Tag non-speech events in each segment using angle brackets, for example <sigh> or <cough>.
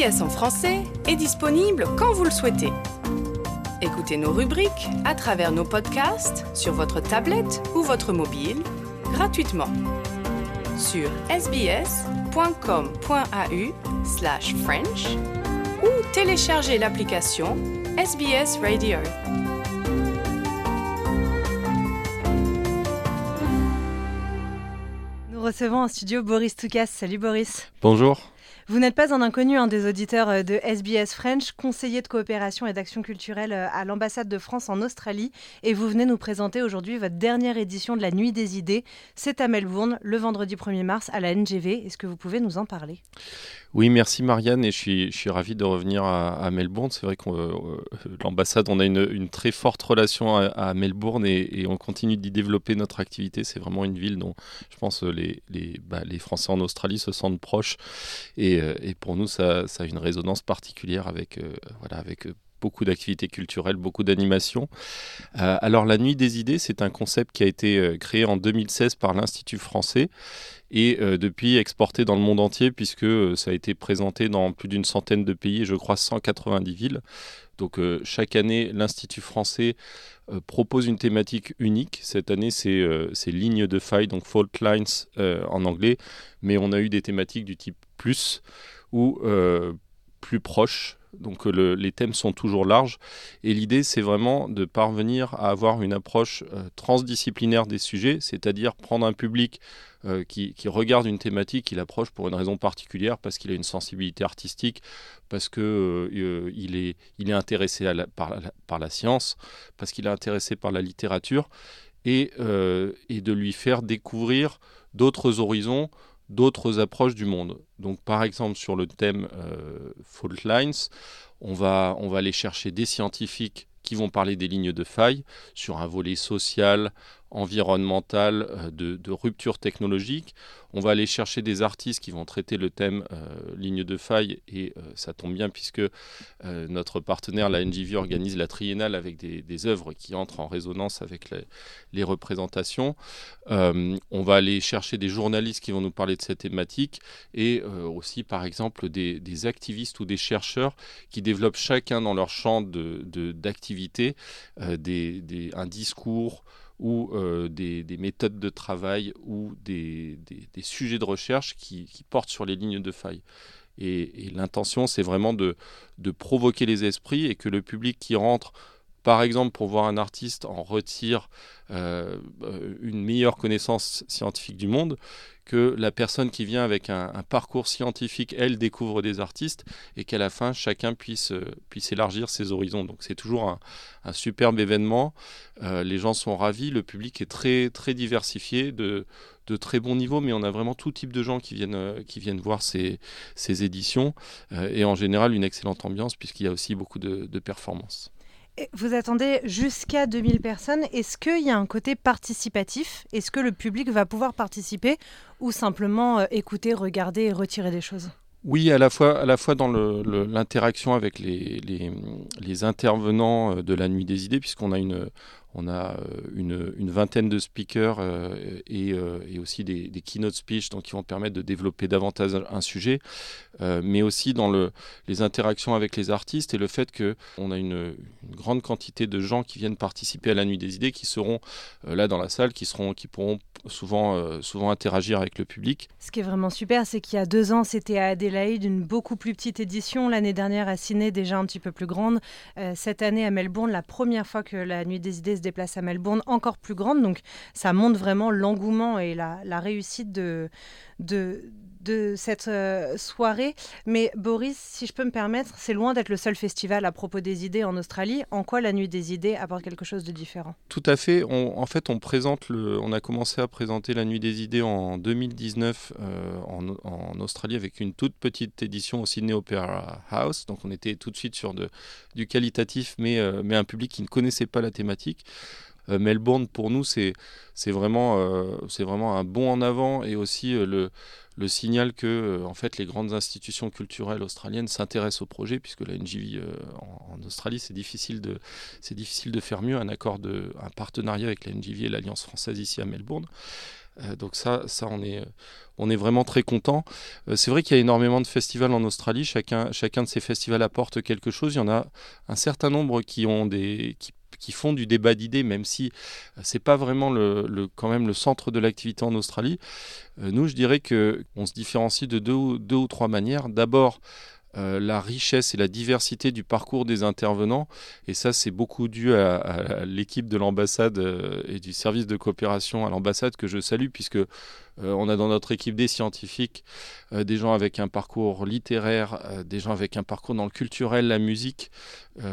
SBS en français est disponible quand vous le souhaitez. Écoutez nos rubriques à travers nos podcasts sur votre tablette ou votre mobile gratuitement sur sbs.com.au slash French ou téléchargez l'application SBS Radio. Nous recevons en studio Boris Toukas. Salut Boris. Bonjour. Vous n'êtes pas un inconnu un des auditeurs euh, de SBS French, conseiller de coopération et d'action culturelle euh, à l'ambassade de France en Australie, et vous venez nous présenter aujourd'hui votre dernière édition de la Nuit des idées. C'est à Melbourne, le vendredi 1er mars, à la NGV. Est-ce que vous pouvez nous en parler? Oui, merci Marianne, et je suis, je ravi de revenir à, Melbourne. C'est vrai que euh, l'ambassade, on a une, une, très forte relation à, Melbourne et, on continue d'y développer notre activité. C'est vraiment une ville dont je pense les, les, bah, les Français en Australie se sentent proches. Et, euh, et pour nous, ça, a une résonance particulière avec, euh, voilà, avec beaucoup d'activités culturelles, beaucoup d'animations. alors la Nuit des idées, c'est un concept qui a été créé en 2016 par l'Institut français et euh, depuis exporté dans le monde entier puisque euh, ça a été présenté dans plus d'une centaine de pays, je crois 190 villes. Donc euh, chaque année, l'Institut français propose une thématique unique. Cette année, c'est lignes de faille, donc fault lines en anglais, mais on a eu des thématiques du type plus ou plus proche donc euh, les thèmes sont toujours larges. Et l'idée, c'est vraiment de parvenir à avoir une approche euh, transdisciplinaire des sujets, c'est-à-dire prendre un public euh, qui, regarde une thématique, qui l'approche pour une raison particulière, parce qu'il a une sensibilité artistique, parce qu'il est, intéressé par, la, science, parce qu'il est intéressé par la littérature, et de lui faire découvrir d'autres horizons d'autres approches du monde. Donc par exemple sur le thème euh, fault lines, on va, on va aller chercher des scientifiques qui vont parler des lignes de faille sur un volet social, environnemental, euh, de, rupture technologique. On va aller chercher des artistes qui vont traiter le thème euh, ligne de faille et euh, ça tombe bien puisque notre partenaire, la NGV, organise la triennale avec des, œuvres qui entrent en résonance avec les, représentations. on va aller chercher des journalistes qui vont nous parler de cette thématique et aussi par exemple des, activistes ou des chercheurs qui développent chacun dans leur champ d'activité de, un discours ou euh, des, méthodes de travail ou des, sujets de recherche qui, portent sur les lignes de faille. Et, l'intention, c'est vraiment de, provoquer les esprits et que le public qui rentre, par exemple, pour voir un artiste, en retire euh, une meilleure connaissance scientifique du monde, que la personne qui vient avec un, parcours scientifique, elle, découvre des artistes et qu'à la fin, chacun puisse, euh, élargir ses horizons. Donc c'est toujours un, superbe événement. Euh, les gens sont ravis, le public est très, très diversifié, de, de très bon niveau, mais on a vraiment tout type de gens qui viennent, euh, voir ces, ces éditions et en général une excellente ambiance puisqu'il y a aussi beaucoup de performances. Vous attendez jusqu'à 2000 personnes. Est-ce qu'il y a un côté participatif? Est-ce que le public va pouvoir participer ou simplement euh, écouter, regarder et retirer des choses? Oui, à la fois, à la fois dans l'interaction avec les, intervenants euh, de la Nuit des Idées, puisqu'on a une, on a euh, une, vingtaine de speakers euh, et, euh, et, aussi des, keynote speech donc qui vont permettre de développer davantage un sujet, mais aussi dans le, les interactions avec les artistes et le fait qu'on a une, grande quantité de gens qui viennent participer à la nuit des idées, qui seront là dans la salle, qui, seront, qui pourront souvent, souvent interagir avec le public. Ce qui est vraiment super, c'est qu'il y a deux ans, c'était à Adélaïde, une beaucoup plus petite édition. L'année dernière à Sydney, déjà un petit peu plus grande. cette année à Melbourne, la première fois que la nuit des idées déplace à Melbourne encore plus grande. Donc ça montre vraiment l'engouement et la, réussite de, de cette euh, soirée. Mais Boris, si je peux me permettre, c'est loin d'être le seul festival à propos des idées en Australie. En quoi la Nuit des idées apporte quelque chose de différent? Tout à fait. en fait, on présente le, on a commencé à présenter la Nuit des idées en 2019 euh, en, Australie avec une toute petite édition au Sydney Opera House. Donc, on était tout de suite sur du qualitatif, mais, euh, mais un public qui ne connaissait pas la thématique. Melbourne, pour nous, c'est vraiment, c'est vraiment un bond en avant et aussi le, le signal que euh, en fait les grandes institutions culturelles australiennes s'intéressent au projet puisque la NGV euh, en, Australie c'est difficile de faire mieux un accord de un partenariat avec la NGV et l'Alliance française ici à Melbourne donc ça, ça on est, vraiment très content. c'est vrai qu'il y a énormément de festivals en Australie. Chacun, chacun de ces festivals apporte quelque chose. Il y en a un certain nombre qui ont des, qui font du débat d'idées, même si c'est pas vraiment le, quand même le centre de l'activité en Australie. nous, je dirais que on se différencie de deux ou trois manières. D'abord, euh, la richesse et la diversité du parcours des intervenants. Et ça, c'est beaucoup dû à, l'équipe de l'ambassade euh, et du service de coopération à l'ambassade que je salue, puisque euh, on a dans notre équipe des scientifiques, des gens avec un parcours littéraire, des gens avec un parcours dans le culturel, la musique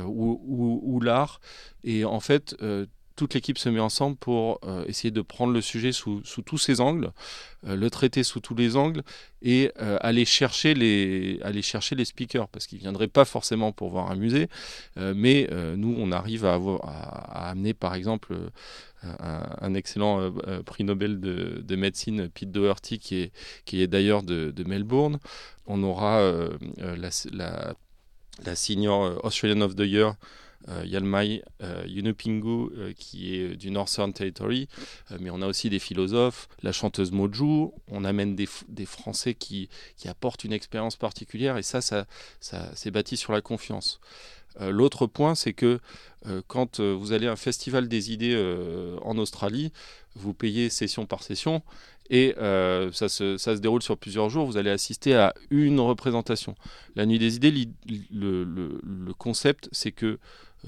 ou, ou l'art. Et en fait, toute l'équipe se met ensemble pour euh, essayer de prendre le sujet sous, tous ses angles, euh, le traiter sous tous les angles et euh, aller, chercher les, aller chercher les speakers, parce qu'ils ne viendraient pas forcément pour voir un musée, mais nous, on arrive à, avoir, à, amener par exemple un, excellent prix Nobel de, médecine, Pete Doherty, qui est, qui est d'ailleurs de, Melbourne. On aura la, la, la Senior Australian of the Year. Euh, Yalmai euh, Yunupingu euh, qui est du Northern Territory, mais on a aussi des philosophes, la chanteuse Moju, on amène des, Français qui, qui, apportent une expérience particulière et ça, ça, ça c'est bâti sur la confiance. L'autre point, c'est que quand vous allez à un festival des idées en Australie, vous payez session par session et ça, se, ça, se, déroule sur plusieurs jours. Vous allez assister à une représentation. La nuit des idées, le, le, concept, c'est que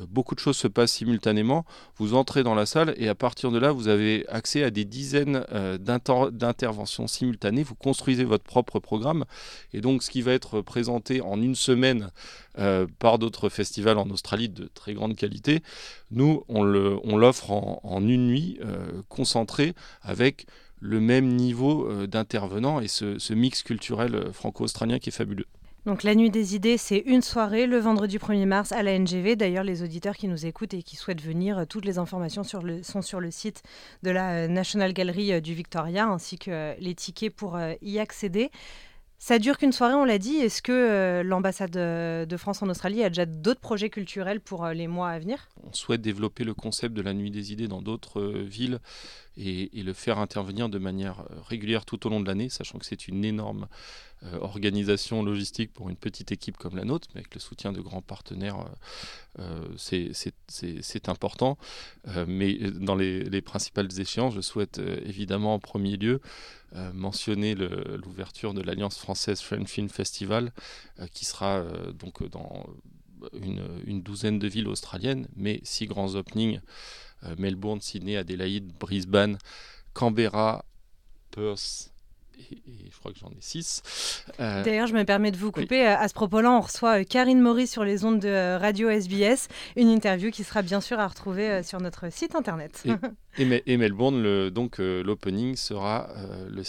beaucoup de choses se passent simultanément. Vous entrez dans la salle et à partir de là, vous avez accès à des dizaines euh, d'interventions simultanées. Vous construisez votre propre programme. Et donc, ce qui va être présenté en une semaine euh, par d'autres festivals en Australie de très grande qualité, nous, on l'offre en, en, une nuit concentrée avec le même niveau d'intervenants et ce mix culturel franco-australien qui est fabuleux. Donc la nuit des idées, c'est une soirée le vendredi 1er mars à la NGV. D'ailleurs, les auditeurs qui nous écoutent et qui souhaitent venir, euh, toutes les informations sont sur le site de la euh, National Gallery euh, du Victoria, ainsi que les tickets pour y accéder. Ça dure qu'une soirée, on l'a dit. Est-ce que l'ambassade de France en Australie a déjà d'autres projets culturels pour les mois à venir? On souhaite développer le concept de la nuit des idées dans d'autres villes et, le faire intervenir de manière régulière tout au long de l'année, sachant que c'est une énorme organisation logistique pour une petite équipe comme la nôtre, mais avec le soutien de grands partenaires, euh, euh, c'est important. mais dans les, principales échéances, je souhaite évidemment en premier lieu mentionner l'ouverture de l'Alliance française French Film Festival, qui sera donc dans une, une, douzaine de villes australiennes, mais six grands openings Melbourne, Sydney, Adélaïde, Brisbane, Canberra, Perth et, je crois que j'en ai six. Euh, D'ailleurs, je me permets de vous couper. À ce propos-là, on reçoit euh, Karine Maurice sur les ondes de euh, Radio SBS, une interview qui sera bien sûr à retrouver sur notre site internet. Et, <laughs> Melbourne, le, donc l'opening sera le,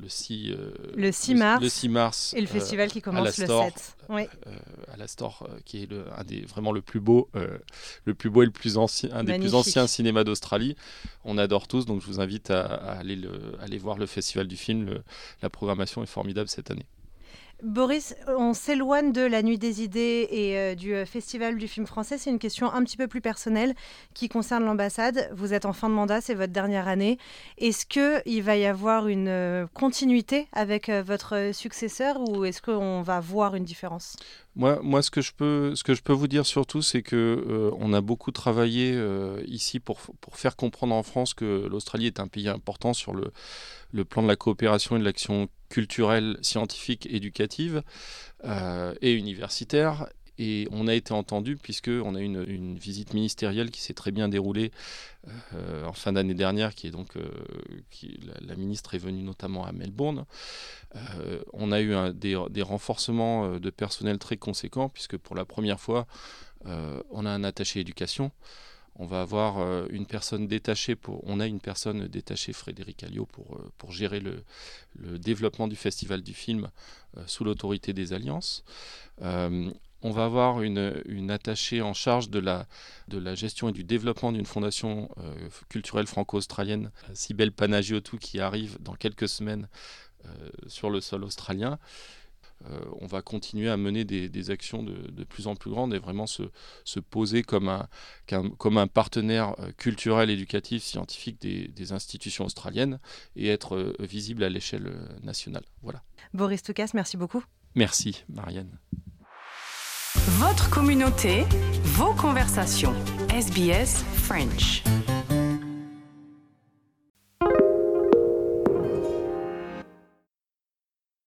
le, 6, le 6 mars. Le 6 mars. Et le festival qui commence le 7. Oui. à la Store, qui est le, un des, vraiment le plus beau, le plus beau et le plus ancien, un des plus anciens cinémas d'Australie. On adore tous, donc je vous invite à, aller, le, aller voir le festival du film la programmation est formidable cette année. Boris, on s'éloigne de la Nuit des idées et euh, du euh, Festival du film français. C'est une question un petit peu plus personnelle qui concerne l'ambassade. Vous êtes en fin de mandat, c'est votre dernière année. Est-ce qu'il va y avoir une euh, continuité avec votre successeur ou est-ce qu'on va voir une différence? Moi, ce que je peux, vous dire surtout, c'est que on a beaucoup travaillé ici pour, faire comprendre en France que l'Australie est un pays important sur le, le plan de la coopération et de l'action culturelle, scientifique, éducative euh, et universitaire. Et on a été entendu puisqu'on a eu une, visite ministérielle qui s'est très bien déroulée euh, en fin d'année dernière, qui est donc euh, la, ministre est venue notamment à Melbourne. on a eu des, renforcements de personnel très conséquents puisque pour la première fois, on a un attaché éducation on va avoir euh, une personne détachée pour, on a une personne détachée, Frédéric Alliot, pour, euh, pour gérer le, développement du festival du film euh, sous l'autorité des alliances. On va avoir une, attachée en charge de la, de la gestion et du développement d'une fondation culturelle franco-australienne, Sibel Panagiotou, qui arrive dans quelques semaines sur le sol australien. on va continuer à mener des, actions de, plus en plus grandes et vraiment se, poser comme un, comme un partenaire culturel, éducatif, scientifique des, institutions australiennes et être visible à l'échelle nationale. Voilà. Boris Toukas, merci beaucoup. Merci, Marianne. Votre communauté, vos conversations. SBS French.